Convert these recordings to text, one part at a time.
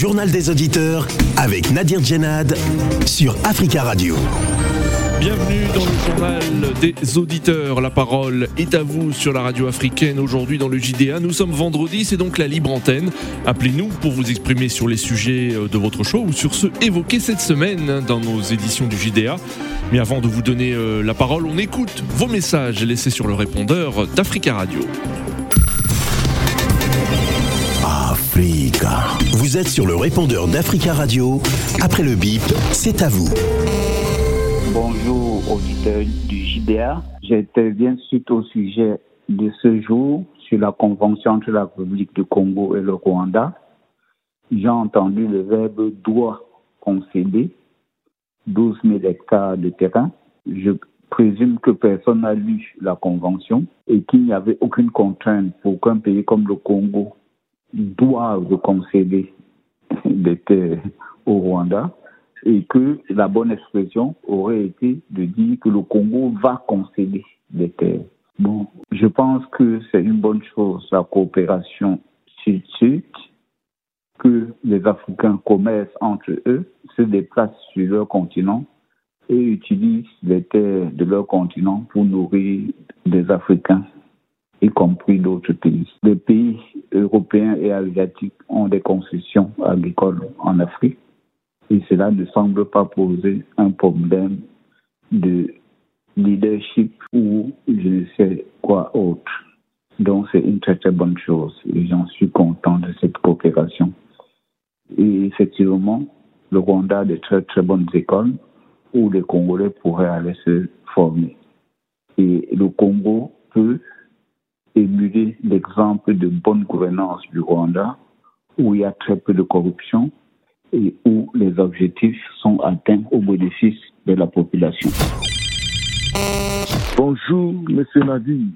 journal des auditeurs avec Nadir Djenad sur Africa Radio. Bienvenue dans le journal des auditeurs. La parole est à vous sur la radio africaine aujourd'hui dans le JDA. Nous sommes vendredi, c'est donc la libre antenne. Appelez-nous pour vous exprimer sur les sujets de votre show ou sur ceux évoqués cette semaine dans nos éditions du JDA. Mais avant de vous donner euh, la parole, on écoute vos messages laissés sur le répondeur d'Africa Radio. Vous êtes sur le répondeur d'Africa Radio. Après le bip, c'est à vous. Bonjour auditeurs du JDA. J'interviens suite au sujet de ce jour sur la convention entre la République du Congo et le Rwanda. J'ai entendu le verbe doit concéder 12 000 hectares de terrain. Je présume que personne n'a lu la convention et qu'il n'y avait aucune contrainte pour qu'un pays comme le Congo doive concéder des terres au Rwanda et que la bonne expression aurait été de dire que le Congo va concéder des terres. Bon, je pense que c'est une bonne chose la coopération sud-sud, que les Africains commercent entre eux, se déplacent sur leur continent et utilisent les terres de leur continent pour nourrir des Africains, y compris d'autres pays. Les pays européens et asiatiques ont des concessions agricoles en Afrique et cela ne semble pas poser un problème de leadership ou je ne sais quoi autre. Donc c'est une très très bonne chose et j'en suis content de cette coopération. Et effectivement, le Rwanda a de très très bonnes écoles où les Congolais pourraient aller se former. Et le Congo peut émuler l'exemple de bonne gouvernance du Rwanda où il y a très peu de corruption et où les objectifs sont atteints au bénéfice de la population. Bonjour, Monsieur Nadi.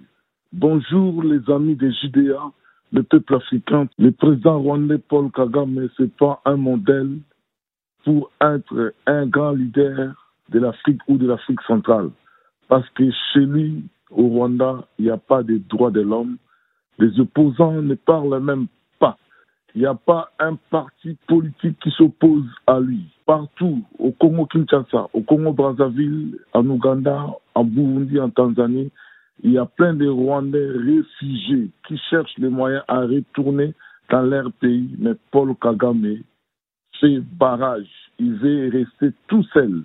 Bonjour, les amis des JDA, le peuple africain. Le président rwandais Paul Kagame, ce n'est pas un modèle pour être un grand leader de l'Afrique ou de l'Afrique centrale. Parce que chez lui, au Rwanda, il n'y a pas de droits de l'homme. Les opposants ne parlent même il n'y a pas un parti politique qui s'oppose à lui. Partout, au Congo-Kinshasa, au Congo-Brazzaville, en Ouganda, en Burundi, en Tanzanie, il y a plein de Rwandais réfugiés qui cherchent les moyens à retourner dans leur pays. Mais Paul Kagame fait barrage. Il veut rester tout seul.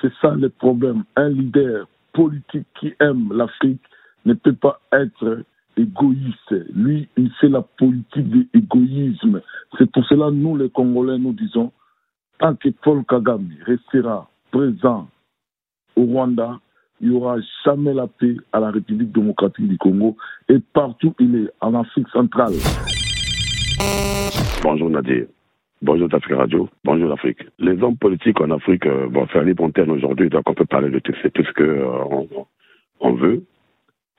C'est ça le problème. Un leader politique qui aime l'Afrique ne peut pas être égoïste. Lui, il fait la politique de l'égoïsme. C'est pour cela, nous, les Congolais, nous disons, tant que Paul Kagame restera présent au Rwanda, il n'y aura jamais la paix à la République démocratique du Congo et partout il est, en Afrique centrale. Bonjour Nadir. Bonjour d'Afrique Radio. Bonjour l'Afrique. Les hommes politiques en Afrique euh, faire les terme aujourd'hui, donc on peut parler de tout, tout ce qu'on euh, on veut.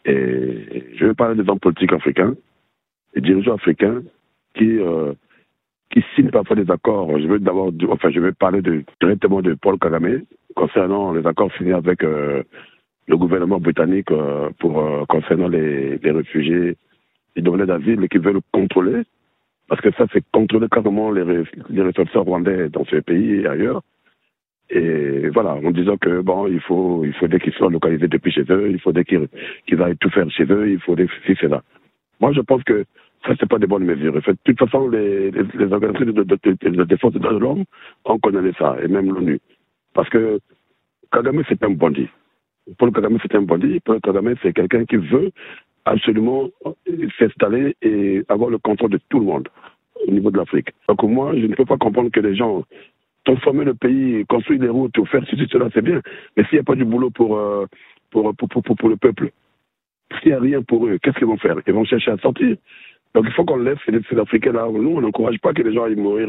Et je vais parler des hommes politiques africains, des dirigeants africains qui, euh, qui signent parfois des accords. Je veux d'abord, enfin, je vais parler directement de Paul Kagame concernant les accords signés avec euh, le gouvernement britannique concernant les, les réfugiés, les demandeurs d'asile qui veulent contrôler, parce que ça, c'est contrôler carrément les, les ressortissants rwandais dans ce pays et ailleurs. Et voilà, en disant que bon, il faut, il faudrait qu'ils soient localisés depuis chez eux, il faudrait qu'ils qu'ils aillent tout faire chez eux, il faudrait ceci, cela. Moi, je pense que ça, c'est pas des bonnes mesures. De toute façon, les, les, les organisations de, de, de, de, défense de l'homme, on connaît ça, et même l'ONU. Parce que Kagame, c'est un bandit. Paul Kagame, c'est un bandit. Paul Kagame, c'est quelqu'un qui veut absolument s'installer et avoir le contrôle de tout le monde au niveau de l'Afrique. Donc moi, je ne peux pas comprendre que les gens transformer le pays, construire des routes, faire ceci, cela, c'est bien. Mais s'il n'y a pas du boulot pour, euh, pour, pour, pour, pour, le peuple, s'il n'y a rien pour eux, qu'est-ce qu'ils vont faire? Ils vont chercher à sortir. Donc il faut qu'on laisse ces Africains là. Nous, on n'encourage pas que les gens aillent mourir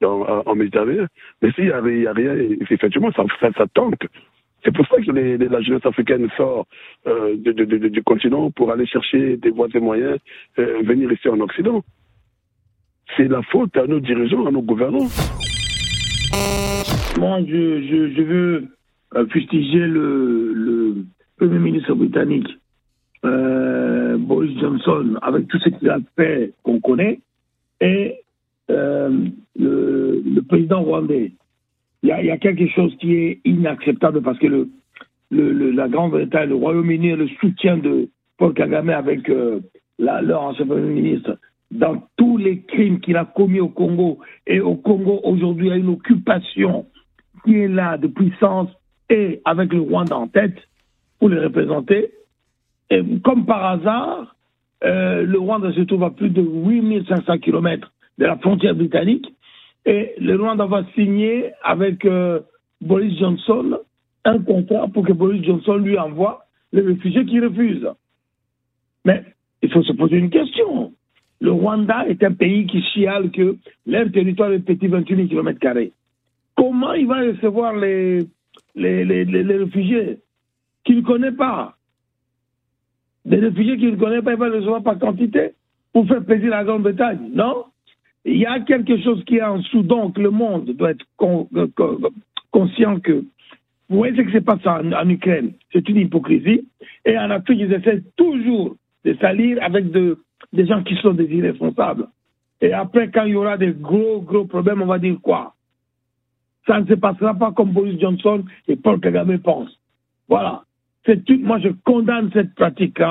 dans, en Méditerranée. Mais s'il n'y a, a, rien, effectivement, ça, ça, ça tente. C'est pour ça que la jeunesse africaine sort du continent pour aller chercher des voies et moyens, euh, venir ici en Occident. C'est la faute à nos dirigeants, à nos gouvernants. Moi, je, veux euh, fustiger le, Premier ministre britannique, euh, Boris Johnson, avec tout ce qu'il a fait qu'on connaît. Et le président rwandais, il y, a, quelque chose qui est inacceptable parce que le, le, la Grande-Bretagne, le Royaume-Uni, le soutien de Paul Kagame avec euh, leur ancien Premier ministre dans tous les crimes qu'il a commis au Congo. Et au Congo, aujourd'hui, il y a une occupation qui est là de puissance et avec le Rwanda en tête pour les représenter. Et comme par hasard, euh, le Rwanda se trouve à plus de 8500 km de la frontière britannique et le Rwanda va signer avec euh, Boris Johnson un contrat pour que Boris Johnson lui envoie les réfugiés qui refusent. Mais il faut se poser une question. Le Rwanda est un pays qui chiale que leur territoire est petit 28 km. Comment il va recevoir les, les, les, les réfugiés qu'il ne connaît pas? Des réfugiés qu'il ne connaît pas, il va les recevoir par quantité pour faire plaisir à la Grande-Bretagne, non? Il y a quelque chose qui est en dessous, donc le monde doit être con, con, conscient que vous voyez ce qui se passe en, en Ukraine, c'est une hypocrisie. Et en Afrique, ils essaient toujours de salir avec de, des gens qui sont des irresponsables. Et après, quand il y aura des gros, gros problèmes, on va dire quoi? Ça ne se passera pas comme Boris Johnson et Paul Kagame pensent. Voilà. Tout. Moi, je condamne cette pratique-là.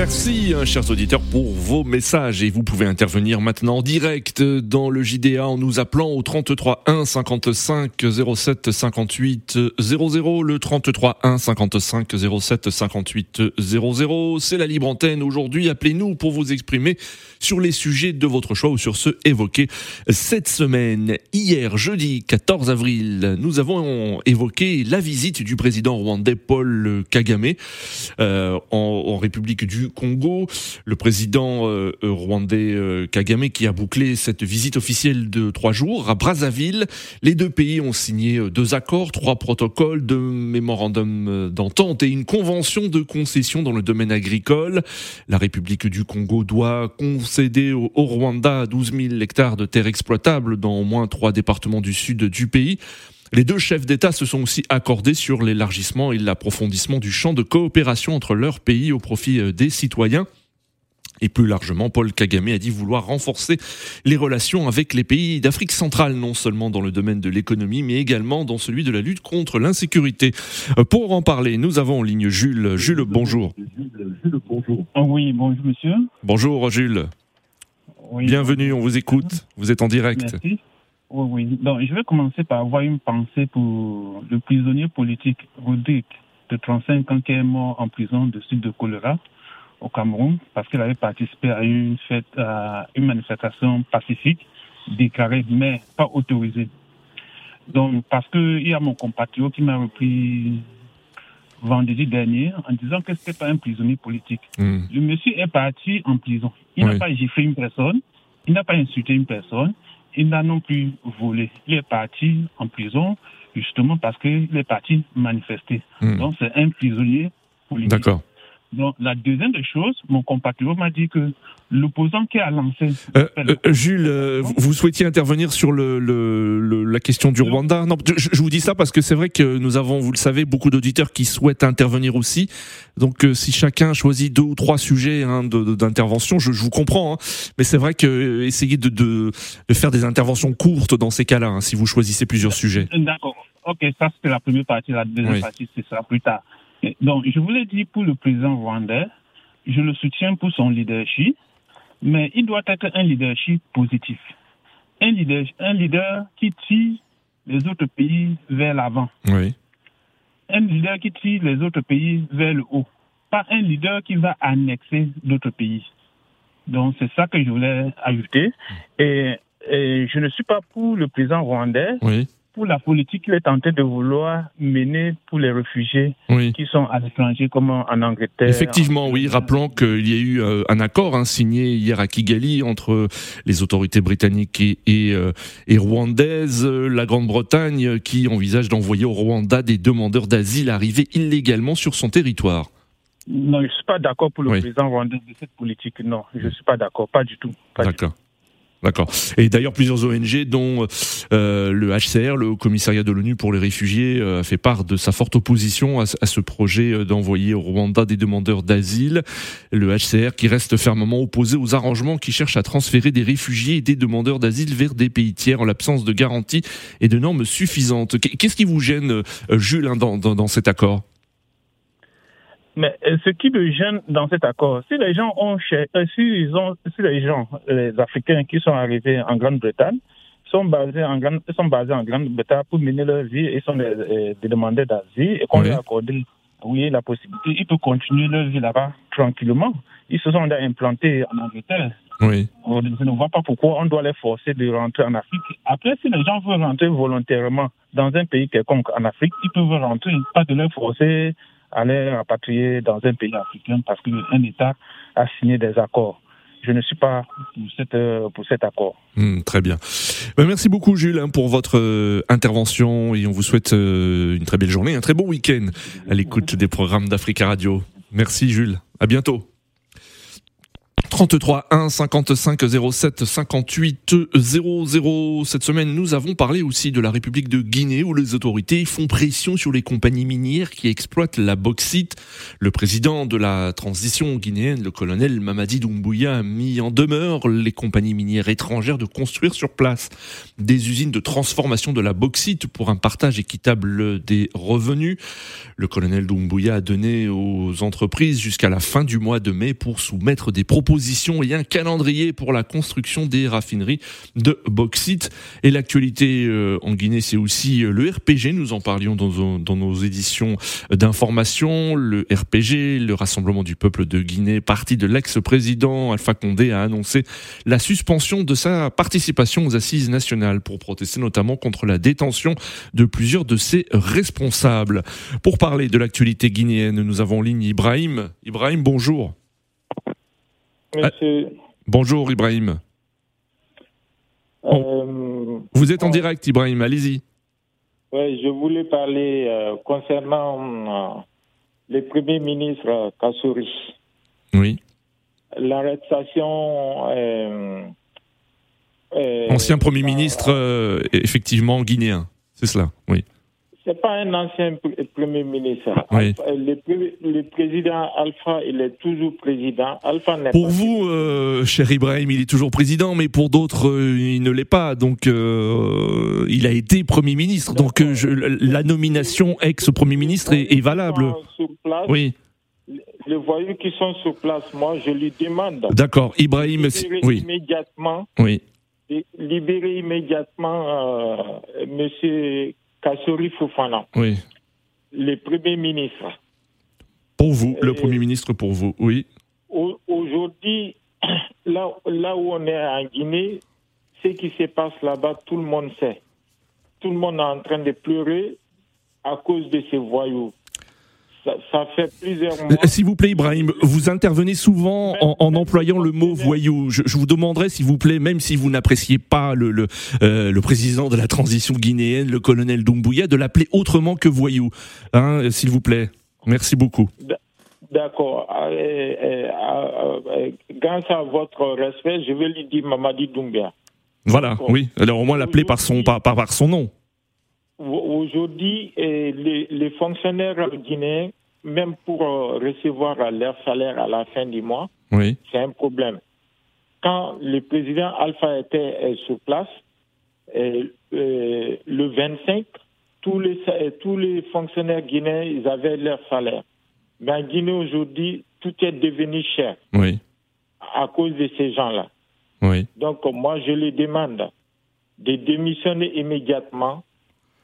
Merci, hein, chers auditeurs, pour vos messages. Et vous pouvez intervenir maintenant en direct dans le JDA en nous appelant au 33 1 55 07 58 00. Le 33 1 55 07 58 00. C'est la libre antenne. Aujourd'hui, appelez-nous pour vous exprimer sur les sujets de votre choix ou sur ceux évoqués cette semaine. Hier, jeudi 14 avril, nous avons évoqué la visite du président rwandais Paul Kagame euh, en, en République du Congo. Le président euh, rwandais euh, Kagame qui a bouclé cette visite officielle de trois jours à Brazzaville. Les deux pays ont signé euh, deux accords, trois protocoles, deux mémorandums d'entente et une convention de concession dans le domaine agricole. La République du Congo doit concéder au, au Rwanda 12 000 hectares de terres exploitables dans au moins trois départements du sud du pays. Les deux chefs d'État se sont aussi accordés sur l'élargissement et l'approfondissement du champ de coopération entre leurs pays au profit des citoyens. Et plus largement, Paul Kagame a dit vouloir renforcer les relations avec les pays d'Afrique centrale, non seulement dans le domaine de l'économie, mais également dans celui de la lutte contre l'insécurité. Pour en parler, nous avons en ligne Jules. Jules, bonjour. Oui, bonjour monsieur. Bonjour Jules. Oui, Bienvenue, on vous écoute. Vous êtes en direct. Merci. Oui, oui. Donc, je vais commencer par avoir une pensée pour le prisonnier politique Rodrigue, de 35 ans, qui est mort en prison de sud de choléra au Cameroun, parce qu'il avait participé à une fête, à une manifestation pacifique, déclarée, mais pas autorisée. Donc, parce qu'il y a mon compatriote qui m'a repris vendredi dernier en disant que ce n'était pas un prisonnier politique. Mm. Le monsieur est parti en prison. Il Oui. n'a pas giflé une personne, il n'a pas insulté une personne, il n'a non plus volé. Il est parti en prison justement parce qu'il est parti manifester. Mm. Donc c'est un prisonnier politique. D'accord. Donc la deuxième des choses, mon compatriote m'a dit que l'opposant qui a lancé Euh, euh, Jules, euh, vous- souhaitiez intervenir sur le, le- le- la question du Rwanda? Non, je, je vous dis ça parce que c'est vrai que nous avons, vous le savez, beaucoup d'auditeurs qui souhaitent intervenir aussi. Donc, euh, si chacun choisit deux ou trois sujets hein, d'intervention, je, je vous comprends. hein. mais c'est vrai que euh, essayez de, de, de faire des interventions courtes dans ces cas-là, hein, si vous choisissez plusieurs sujets. D'accord. Ok, ça c'était la première partie. La deuxième Oui. partie, c'est ça plus tard. Donc, je voulais dire pour le président rwandais, je le soutiens pour son leadership, mais il doit être un leadership positif. Un leader, un leader qui tire les autres pays vers l'avant. Oui. Un leader qui tire les autres pays vers le haut. Pas un leader qui va annexer d'autres pays. Donc, c'est ça que je voulais ajouter. Et, et je ne suis pas pour le président rwandais Oui. Pour la politique qu'il est tenté de vouloir mener pour les réfugiés Oui. qui sont à l'étranger, comme en Angleterre. Effectivement, oui. Rappelons qu'il y a eu euh, un accord hein, signé hier à Kigali entre les autorités britanniques et, et, euh, et rwandaises. La Grande-Bretagne qui envisage d'envoyer au Rwanda des demandeurs d'asile arrivés illégalement sur son territoire. Non, je ne suis pas d'accord pour le Oui. président rwandais de cette politique. Non, je ne suis pas d'accord. Pas du tout. D'accord. D'accord. Et d'ailleurs, plusieurs ONG, dont euh, le HCR, le Commissariat de l'ONU pour les réfugiés, euh, fait part de sa forte opposition à, ce projet euh, d'envoyer au Rwanda des demandeurs d'asile. Le HCR qui reste fermement opposé aux arrangements qui cherchent à transférer des réfugiés et des demandeurs d'asile vers des pays tiers en l'absence de garanties et de normes suffisantes. Qu'est-ce qui vous gêne, Jules, hein, dans cet accord? Mais euh, ce qui me gêne dans cet accord, si les gens ont, euh, si ils ont, si les gens, les Africains qui sont arrivés en Grande-Bretagne, sont basés en Grande, sont basés en Grande-Bretagne pour mener leur vie et sont des, euh, demandeurs d'asile et qu'on leur accorde oui, la possibilité, ils peuvent continuer leur vie là-bas tranquillement. Ils se sont implantés en Angleterre. Oui. Je ne vois pas pourquoi on doit les forcer de rentrer en Afrique. Après, si les gens veulent rentrer volontairement dans un pays quelconque en Afrique, ils peuvent rentrer, pas de les forcer aller rapatrier dans un pays africain parce qu'un État a signé des accords. Je ne suis pas pour, cette, euh, pour cet accord. Hmm, très bien. Ben, merci beaucoup Jules hein, pour votre euh, intervention et on vous souhaite euh, une très belle journée, un très bon week-end à l'écoute des programmes d'Africa Radio. Merci Jules, à bientôt. 33 1 55 07 58 00. Cette semaine, nous avons parlé aussi de la République de Guinée où les autorités font pression sur les compagnies minières qui exploitent la bauxite. Le président de la transition guinéenne, le colonel Mamadi Doumbouya, a mis en demeure les compagnies minières étrangères de construire sur place des usines de transformation de la bauxite pour un partage équitable des revenus. Le colonel Doumbouya a donné aux entreprises jusqu'à la fin du mois de mai pour soumettre des propositions et un calendrier pour la construction des raffineries de bauxite. Et l'actualité euh, en Guinée, c'est aussi euh, le RPG. Nous en parlions dans, dans nos éditions d'information. Le RPG, le Rassemblement du peuple de Guinée, parti de l'ex-président Alpha Condé, a annoncé la suspension de sa participation aux assises nationales pour protester notamment contre la détention de plusieurs de ses responsables. Pour parler de l'actualité guinéenne, nous avons en ligne Ibrahim. Ibrahim, bonjour. Monsieur. bonjour Ibrahim. Euh, Vous êtes en direct Ibrahim, allez-y. Oui, je voulais parler euh, concernant euh, le Premier ministre Kassouri. Oui. L'arrestation. Ancien Premier ministre, effectivement, guinéen, c'est cela, oui n'est pas un ancien Premier ministre. le, président Alpha, il est toujours président. Alpha pour vous, euh, cher Ibrahim, il est toujours président, mais pour d'autres, euh, il ne l'est pas. Donc, euh, il a été Premier ministre. Donc, la nomination ex-Premier ministre est, valable. oui. Les voyous qui sont sur place, moi, je lui demande. D'accord, Ibrahim, oui. immédiatement. Oui. Libérer immédiatement Monsieur Kassori Fofana. Oui. Le Premier ministre. Pour vous, le Premier ministre pour vous, oui. Aujourd'hui, là, là où on est en Guinée, ce qui se passe là-bas, tout le monde sait. Tout le monde est en train de pleurer à cause de ces voyous ça, fait plusieurs mois. Euh, s'il vous plaît, Ibrahim, vous intervenez souvent en, employant le mot voyou. Je, vous demanderai, s'il vous plaît, même si vous n'appréciez pas le, le, euh, le, président de la transition guinéenne, le colonel Doumbouya, de l'appeler autrement que voyou. Hein, s'il vous plaît. Merci beaucoup. D'accord. Euh, grâce à votre respect, je vais lui dire Mamadi Doumbia. Voilà, oui. Alors au moins l'appeler par son, par, par son nom. Aujourd'hui, les, les, fonctionnaires guinéens, même pour euh, recevoir leur salaire à la fin du mois, oui. c'est un problème. Quand le président Alpha était sur place, euh, le 25, tous les, tous les fonctionnaires guinéens, ils avaient leur salaire. Mais en Guinée aujourd'hui, tout est devenu cher. Oui. À cause de ces gens-là. Oui. Donc, moi, je les demande de démissionner immédiatement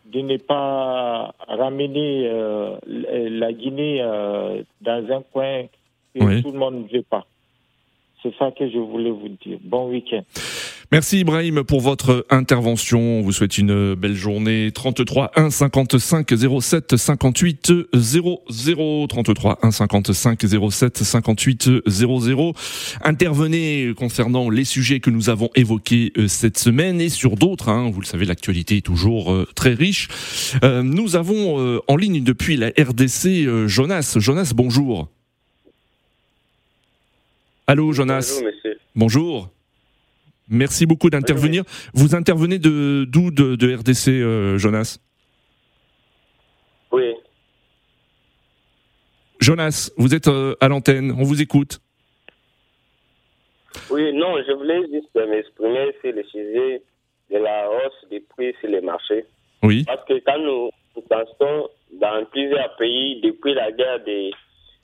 de ne pas ramener euh, la Guinée euh, dans un coin que tout le monde ne veut pas. C'est ça que je voulais vous dire. Bon week-end. Merci Ibrahim pour votre intervention. On vous souhaite une belle journée. 33 1 55 07 58 00 33 1 55 07 58 00. Intervenez concernant les sujets que nous avons évoqués euh, cette semaine et sur d'autres. Hein. Vous le savez, l'actualité est toujours euh, très riche. Euh, nous avons en ligne depuis la RDC Jonas. Jonas, bonjour. Allô Jonas. Bonjour monsieur. Bonjour. Merci beaucoup d'intervenir. Vous intervenez de d'où de, de, RDC, euh, Jonas? Oui. Jonas, vous êtes euh, à l'antenne, on vous écoute. Oui, non, je voulais juste m'exprimer sur le sujet de la hausse des prix sur les marchés. Oui. Parce que quand nous pensons dans plusieurs pays, depuis la guerre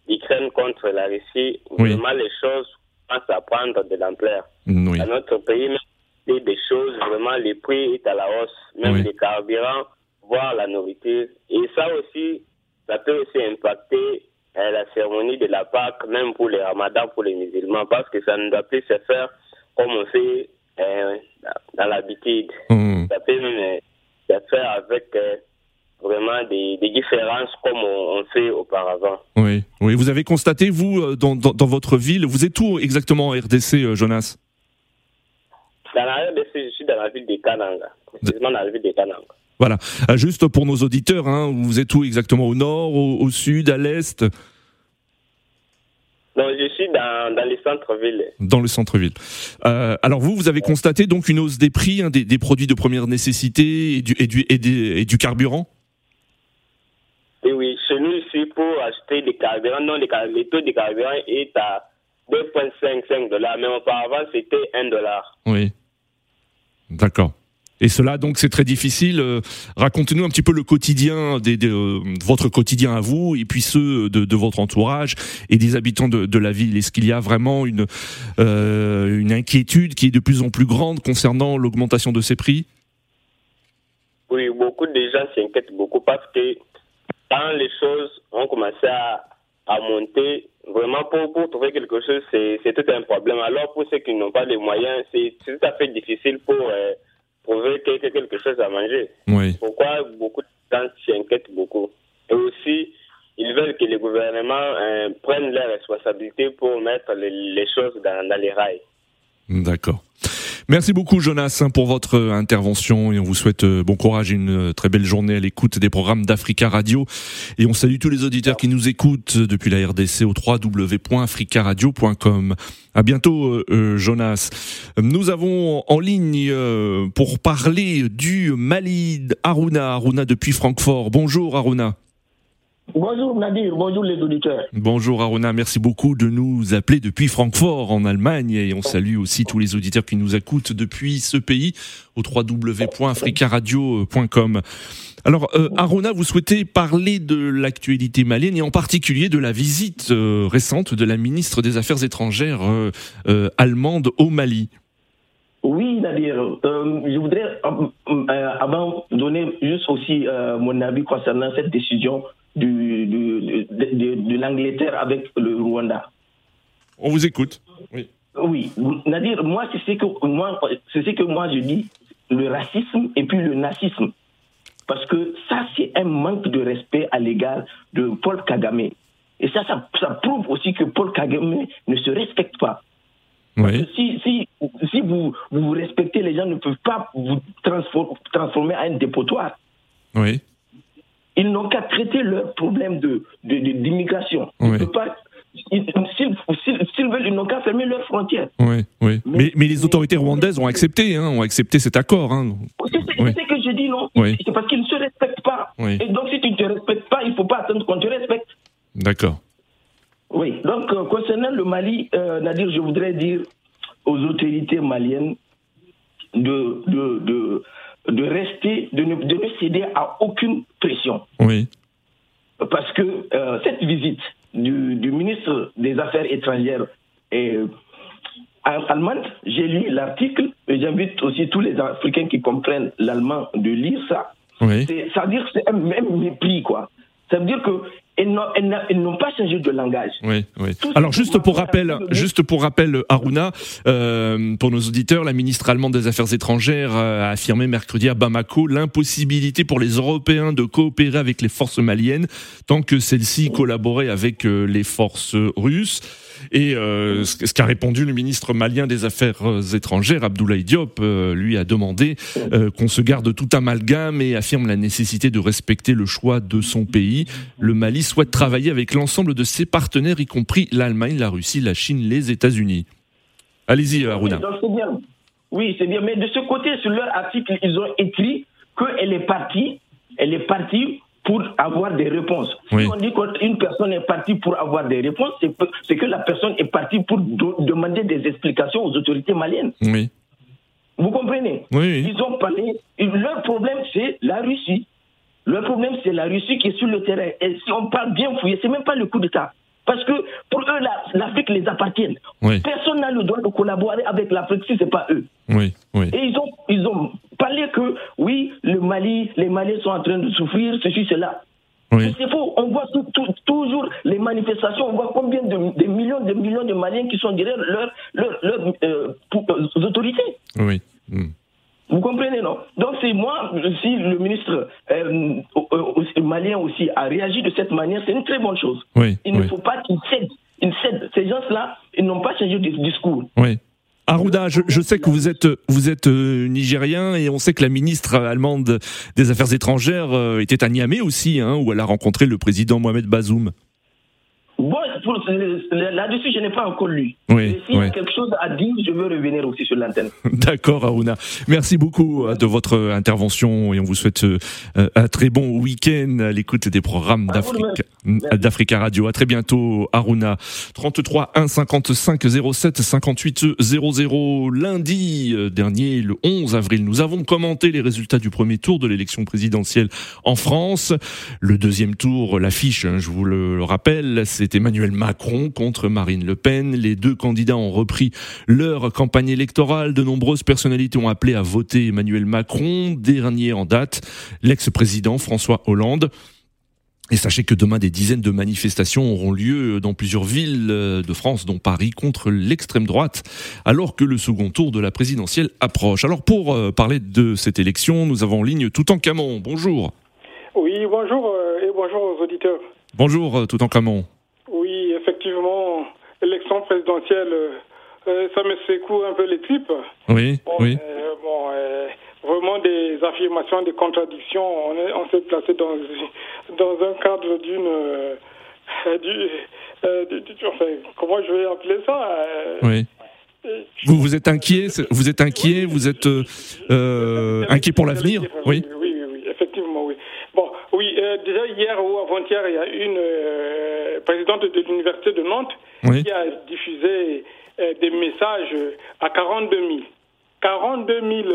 d'Ukraine contre la Russie, Oui. vraiment les choses commencent à prendre de l'ampleur. Oui. Dans notre pays, même des choses, vraiment, les prix est à la hausse, même Oui. les carburants, voire la nourriture. Et ça aussi, ça peut aussi impacter euh, la cérémonie de la Pâque, même pour les ramadans, pour les musulmans, parce que ça ne doit plus se faire comme on fait euh, dans l'habitude. Hum. Ça peut même euh, se faire avec euh, vraiment des, des différences comme on, on fait auparavant. Oui, oui. Vous avez constaté, vous, euh, dans, dans, dans votre ville, vous êtes où exactement en RDC, euh, Jonas? Dans la RDC, je suis dans la ville de Kananga, précisément dans la ville de Kananga. Voilà. Euh, Juste pour nos auditeurs, hein, vous êtes où exactement? Au nord, au, au sud, à l'est? Donc, je suis dans, dans les centres-villes. Dans le centre-ville. Euh, alors vous, vous avez constaté donc une hausse des prix hein, des, des produits de première nécessité et du, et du, et des- et du carburant? Et oui, chez nous ici, pour acheter des carburants, non, les, le taux de carburant est à 2,55 dollars, mais auparavant, c'était 1 dollar. Oui. D'accord. Et cela, donc, c'est très difficile. Euh, Racontez-nous un petit peu le quotidien, des, euh, votre quotidien à vous, et puis ceux de, de votre entourage et des habitants de, de la ville. Est-ce qu'il y a vraiment une, euh, une inquiétude qui est de plus en plus grande concernant l'augmentation de ces prix? Oui, beaucoup de gens s'inquiètent beaucoup parce que quand les choses ont commencé à, à monter, vraiment pour, pour trouver quelque chose, c'est c'est tout un problème. Alors pour ceux qui n'ont pas les moyens, c'est tout à fait difficile pour euh, trouver quelque, quelque chose à manger. Oui. Pourquoi beaucoup de gens s'inquiètent beaucoup? Et aussi, ils veulent que le gouvernement euh, prenne leurs responsabilités pour mettre les, les choses dans, dans les rails. D'accord. Merci beaucoup Jonas hein, pour votre euh, intervention et on vous souhaite euh, bon courage et une euh, très belle journée à l'écoute des programmes d'Africa Radio et on salue tous les auditeurs qui nous écoutent depuis la RDC au www.africaradio.com. À bientôt Jonas. Nous avons en ligne pour parler du Mali Aruna Aruna depuis Francfort. Bonjour Aruna. Bonjour Nadir, bonjour les auditeurs. Bonjour Aruna, merci beaucoup de nous appeler depuis Francfort en Allemagne et on salue aussi tous les auditeurs qui nous écoutent depuis ce pays au www.africaradio.com. Alors euh, Aruna, vous souhaitez parler de l'actualité malienne et en particulier de la visite euh, récente de la ministre des Affaires étrangères euh, euh, allemande au Mali. Oui, Nadir, euh, je voudrais euh, euh, avant donner juste aussi euh, mon avis concernant cette décision du, du- de, de- de l'Angleterre avec le Rwanda. On vous écoute. Oui. Oui, Nadir, moi c'est ce que moi c'est ce que moi je dis, le racisme et puis le nazisme, parce que ça c'est un manque de respect à l'égard de Paul Kagame. Et ça, ça, ça prouve aussi que Paul Kagame ne se respecte pas. Oui. Si, si, si vous, vous respectez, les gens ne peuvent pas vous transfor- transformer en un dépotoir. Oui. Ils n'ont qu'à traiter leurs problèmes de, de, de- d'immigration. Ils Oui. peuvent pas- ils- S'ils veulent, ils n'ont qu'à fermer leurs frontières. Oui, oui. Mais, mais les autorités rwandaises ont accepté, hein, ont accepté cet accord. Hein. C'est Oui. que je dis, non Oui. C'est parce qu'ils ne se respectent pas. Oui. Et donc, si tu ne te respectes pas, il ne faut pas attendre qu'on te respecte. D'accord. Oui, donc euh, concernant le Mali, euh, Nadir, je voudrais dire aux autorités maliennes de, de, de, de rester, de ne, de ne céder à aucune pression. Oui. Parce que euh, cette visite du, du ministre des Affaires étrangères est allemande, j'ai lu l'article et j'invite aussi tous les Africains qui comprennent l'allemand de lire ça. Oui. C'est- Ça veut dire que c'est un même mépris, quoi. Ça veut dire qu'elles elles n'ont pas changé de langage. Oui, oui. Alors juste pour rappel, juste pour rappel, Aruna, euh, pour nos auditeurs, la ministre allemande des Affaires étrangères a affirmé mercredi à Bamako l'impossibilité pour les Européens de coopérer avec les forces maliennes tant que celles-ci collaboraient avec euh, les forces russes. Et euh, ce qu'a répondu le ministre malien des Affaires euh, étrangères, Abdoulaye Diop, euh, lui a demandé euh, qu'on se garde tout amalgame et affirme la nécessité de respecter le choix de son pays. Le Mali souhaite travailler avec l'ensemble de ses partenaires, y compris l'Allemagne, la Russie, la Chine, les États-Unis. Allez-y, Aruna. Oui, c'est bien. Mais de ce côté, sur leur article, ils ont écrit qu'elle est partie, elle est partie pour avoir des réponses. Si on dit qu'une personne est partie pour avoir des réponses, c'est que la personne est partie pour demander des explications aux autorités maliennes. Oui. Vous comprenez? Oui, Ils ont parlé. Leur problème, c'est la Russie. Leur problème, c'est la Russie qui est sur le terrain. Et si on parle bien fouillé, c'est même pas le coup d'État. Parce que pour eux, l'Afrique les appartient. Personne n'a le droit de collaborer avec l'Afrique si ce n'est pas eux. Oui, oui. Et ils ont, ils ont parlé que, oui, le Mali, les Maliens sont en train de souffrir, ceci, cela. Oui. C'est faux. On voit toujours les manifestations, on voit combien de, millions de millions de Maliens qui sont derrière leurs leur, leur, euh, euh, autorités. Oui. Hmm. Vous comprenez, non? Donc, c'est moi, si le ministre euh, malien aussi a réagi de cette manière, c'est une très bonne chose. Oui, il ne faut pas qu'il cède. Il cède. Ces gens-là, ils n'ont pas changé de discours. Oui. Arruda, je, sais que vous êtes, vous êtes euh, nigérien et on sait que la ministre allemande des Affaires étrangères euh, était à Niamey aussi, hein, où elle a rencontré le président Mohamed Bazoum. Bon, là-dessus, je n'ai pas encore lu. Oui, S'il y a quelque chose à dire, je veux revenir aussi sur l'antenne. D'accord, Aruna. Merci beaucoup euh, de votre intervention et on vous souhaite euh, un très bon week-end à l'écoute des programmes d'Africa Radio. À très bientôt, Aruna. 33 1 55 07 58 00. Lundi euh, dernier, le 11 avril, nous avons commenté les résultats du premier tour de l'élection présidentielle en France. Le deuxième tour, l'affiche, hein, je vous le rappelle, c'est Emmanuel Macron contre Marine Le Pen. Les deux candidats ont repris leur campagne électorale. De nombreuses personnalités ont appelé à voter Emmanuel Macron. Dernier en date, l'ex-président François Hollande. Et sachez que demain, des dizaines de manifestations auront lieu dans plusieurs villes de France, dont Paris, contre l'extrême droite, alors que le second tour de la présidentielle approche. Alors pour euh, parler de cette élection, nous avons en ligne tout en Camon. Bonjour. Oui, bonjour euh, et bonjour aux auditeurs. Bonjour euh, tout en Camon. Oui, effectivement, l'élection présidentielle, euh, ça me secoue un peu les tripes. Oui, oui. Euh, bon, euh, vraiment des affirmations, des contradictions. On, est, on s'est placé dans, dans un cadre d'une. Du, comment je vais appeler ça Oui. Vous, vous êtes inquiet, vous êtes inquiet, vous êtes inquiet pour l'avenir, oui. Oui, oui, effectivement, oui. Bon, oui, déjà hier ou avant-hier, il y a une présidente de l'université de Nantes qui a diffusé des messages à 42 000. 42 000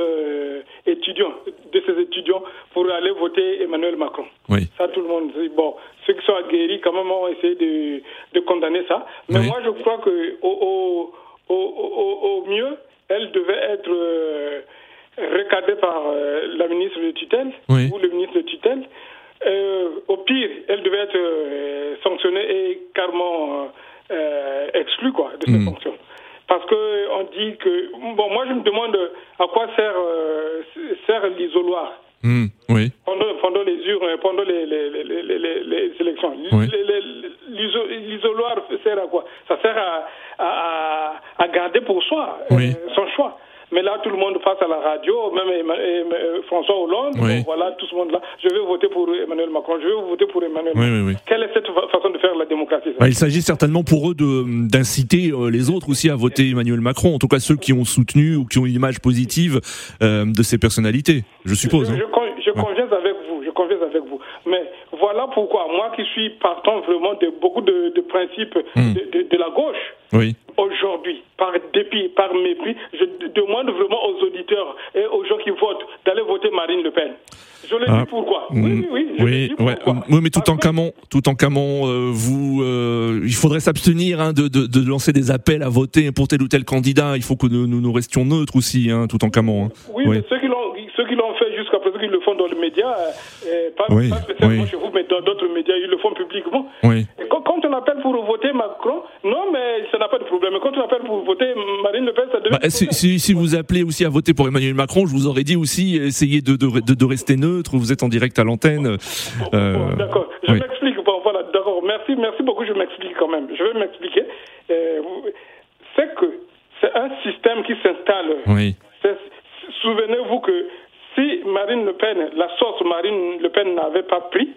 étudiants, de ces étudiants, pour aller voter Emmanuel Macron. Oui. Ça, tout le monde dit. Bon, ceux qui sont aguerris, quand même, ont essayé de, de condamner ça. Mais moi, je crois que au, au, au, au mieux, elle devait être euh, recadrée par euh, la ministre de tutelle oui. ou le ministre de tutelle. Euh, au pire, elle devait être sanctionnée et carrément exclue quoi, de ses Mm. fonctions. Parce que on dit que bon, moi je me demande à quoi sert sert l'isoloir. Mmh, oui. Pendant, pendant, les urnes, pendant les, les, les, les élections. Oui. L'isoloir sert à quoi? Ça sert à, à, à garder pour soi oui. euh, son choix. Mais là, tout le monde passe à la radio, même Emmanuel, François Hollande, oui. voilà, tout ce monde-là. Je vais voter pour Emmanuel Macron, je vais voter pour Emmanuel oui, Macron. Oui, Quelle est cette faire la démocratie bah, Il s'agit certainement pour eux d'inciter euh, les autres aussi à voter Emmanuel Macron, en tout cas ceux qui ont soutenu ou qui ont une image positive euh, de ces personnalités, je suppose. Je, hein. je, je conviens avec vous, je conviens avec vous. Mais voilà pourquoi, moi qui suis partant vraiment de beaucoup de, de principes Mm. de, de, de la gauche, oui. aujourd'hui, par dépit, par mépris, je demande vraiment aux auditeurs et aux gens qui votent d'aller voter Marine Le Pen. Je le Ah, dis pourquoi. Oui, oui, oui. je le Oui, dis ouais, pourquoi. oui, mais tout en camon, tout en camon, euh, vous, euh, il faudrait s'abstenir hein, de, de, de lancer des appels à voter pour tel ou tel candidat. Il faut que nous, nous, nous restions neutres aussi, hein, tout en camon. hein. Oui, Oui. mais ceux qui l'ont jusqu'à présent, ils le font dans les médias, euh, euh, pas, Oui, pas spécialement oui. chez vous, mais dans d'autres médias, ils le font publiquement. Oui. Et quand, quand on appelle pour voter Macron, non, mais ça n'a pas de problème. Quand on appelle pour voter Marine Le Pen, ça devient. Bah, si, si, si vous appelez aussi à voter pour Emmanuel Macron, je vous aurais dit aussi, essayez de, de, de, de rester neutre. Vous êtes en direct à l'antenne. Euh, Bon, d'accord, je m'explique. Bon, voilà, d'accord. Merci, merci beaucoup. Je m'explique quand même. Je vais m'expliquer. Euh, c'est que c'est un système qui s'installe. Oui. Souvenez-vous que Marine Le Pen, la sauce Marine Le Pen n'avait pas pris,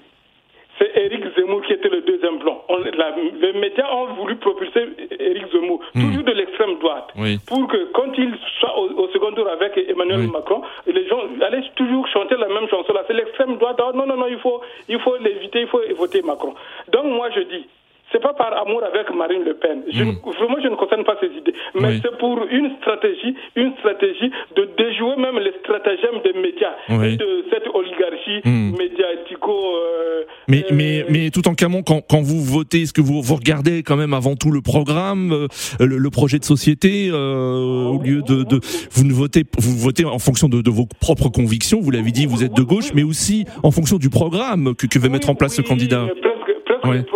c'est Éric Zemmour qui était le deuxième blanc. les médias ont voulu propulser Éric Zemmour, hmm. toujours de l'extrême droite, pour que quand il soit au, second tour avec Emmanuel Macron, les gens allaient toujours chanter la même chanson là. C'est l'extrême droite. Oh, non, non, non, il faut, il faut l'éviter, il faut voter Macron. Donc moi je dis, c'est pas par amour avec Marine Le Pen. Je, hmm. Vraiment, je ne concerne pas ces idées. Mais c'est pour une stratégie, une stratégie de déjouer même les stratagèmes des médias et de cette oligarchie hmm. médiatico. Euh, mais, euh, mais, mais tout en camon, quand, quand vous votez, est-ce que vous, vous regardez quand même avant tout le programme, euh, le, projet de société, au lieu de, de, vous ne votez, vous votez en fonction de, de vos propres convictions. Vous l'avez dit, vous êtes de gauche, mais aussi en fonction du programme que, que veut mettre en place ce candidat. Presque, presque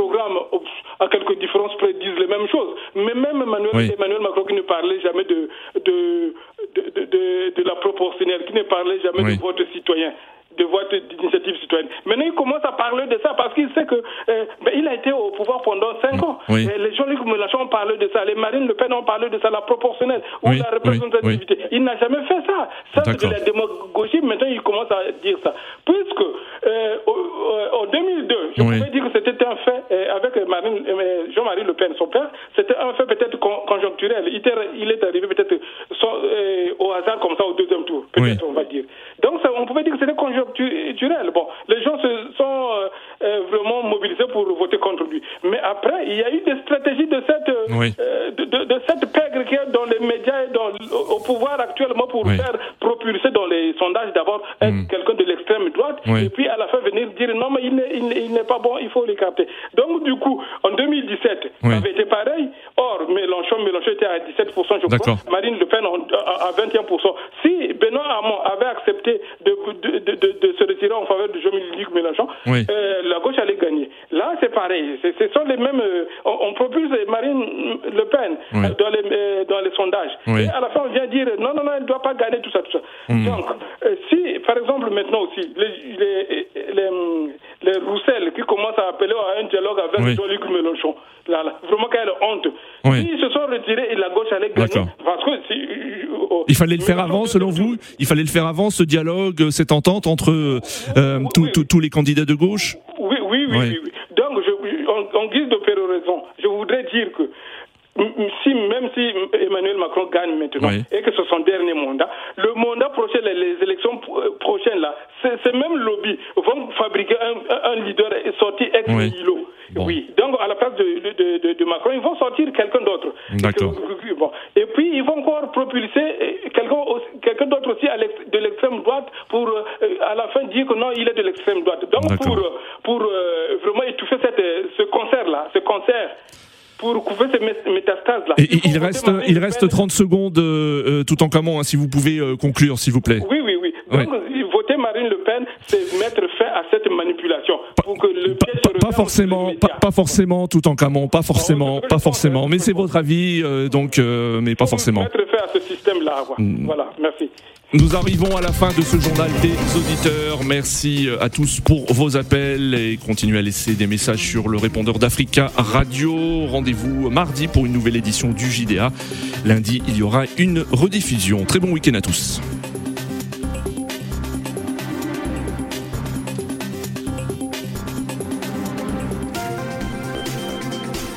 à quelques différences près, disent les mêmes choses. Mais même Emmanuel, Emmanuel Macron qui ne parlait jamais de, de, de, de, la proportionnelle, qui ne parlait jamais de vote citoyen de vote d'initiative citoyenne. Maintenant, il commence à parler de ça parce qu'il sait que euh, ben, il a été au pouvoir pendant cinq ans. les Jean-Luc Mélenchon ont parlé de ça, les Marine Le Pen ont parlé de ça, la proportionnelle ou la représentativité. Il n'a jamais fait ça. Ça, c'est de la démagogie. Maintenant, il commence à dire ça. Puisque euh, en 2002, je pouvais dire que c'était un fait euh, avec Jean-Marie Le Pen, son père, c'était un fait peut-être conjoncturel. Il, est arrivé peut-être au hasard comme ça au deuxième tour, peut-être on va dire. Donc, on pouvait dire que c'était conjoncturel Bon, les gens se sont euh, euh, vraiment mobilisés pour voter contre lui. Mais après, il y a eu des stratégies de cette, euh, de, cette pègre qui est dans les médias et dans, au pouvoir actuellement pour faire propulser dans les sondages d'abord mm. quelqu'un de l'extrême droite et puis à la fin venir dire non, mais il n'est pas bon, il faut l'écarter. Donc, du coup, en 2017, ça avait été pareil. Or, Mélenchon, Mélenchon était à 17%, je crois. Marine Le Pen à 21%. Si Benoît Hamon avait accepté de, de de se retirer en faveur de Jean-Luc Mélenchon, euh, la gauche allait pareil. Ce sont les mêmes. Euh, on, propulse Marine Le Pen euh, dans, les, dans les sondages. Et à la fin, on vient dire non, non, non, elle ne doit pas gagner tout ça, tout ça. Hmm. Donc, si, par exemple, maintenant aussi, les, les, les, les Roussel qui commencent à appeler à un dialogue avec Jean-Luc Mélenchon, là, là, vraiment quelle honte. S'ils se sont retirés et la gauche allait gagner. Parce que oh, il fallait le faire avant, selon vous Il fallait le faire avant, ce dialogue, cette entente entre euh, tous les candidats de gauche? Oui, oui, oui. oui. Donc, je, en, guise de péroraison, je voudrais dire que si, même si Emmanuel Macron gagne maintenant et que c'est son dernier mandat, le mandat prochain, les, élections euh, prochaines, là, ces mêmes lobbies vont fabriquer un, leader sorti ex nihilo. Oui. Donc, à la place de, de, de, Macron, ils vont sortir quelqu'un d'autre. D'accord. Bon. Et puis, ils vont encore propulser euh, quelqu'un quelqu'un d'autre aussi de l'extrême droite pour, euh, à la fin, dire que non, il est de l'extrême droite. Donc, pour, pour vraiment étouffer cette, ce concert-là, ce concert pour ces métastases-là. il, reste, il reste 30 secondes euh, euh, tout en commun, hein, si vous pouvez euh, conclure, s'il vous plaît. Oui, oui, oui. Donc, voter Marine Le Pen, c'est mettre fin à cette manipulation. Pour que le pas, pas forcément, pas, forcément tout en camon, pas forcément, pas forcément. Mais c'est votre avis, donc, mais pas forcément. Mettre fin à ce système-là. Voilà, merci. Nous arrivons à la fin de ce journal des auditeurs. Merci à tous pour vos appels et continuez à laisser des messages sur le répondeur d'Africa Radio. Rendez-vous mardi pour une nouvelle édition du JDA. Lundi, il y aura une rediffusion. Très bon week-end à tous.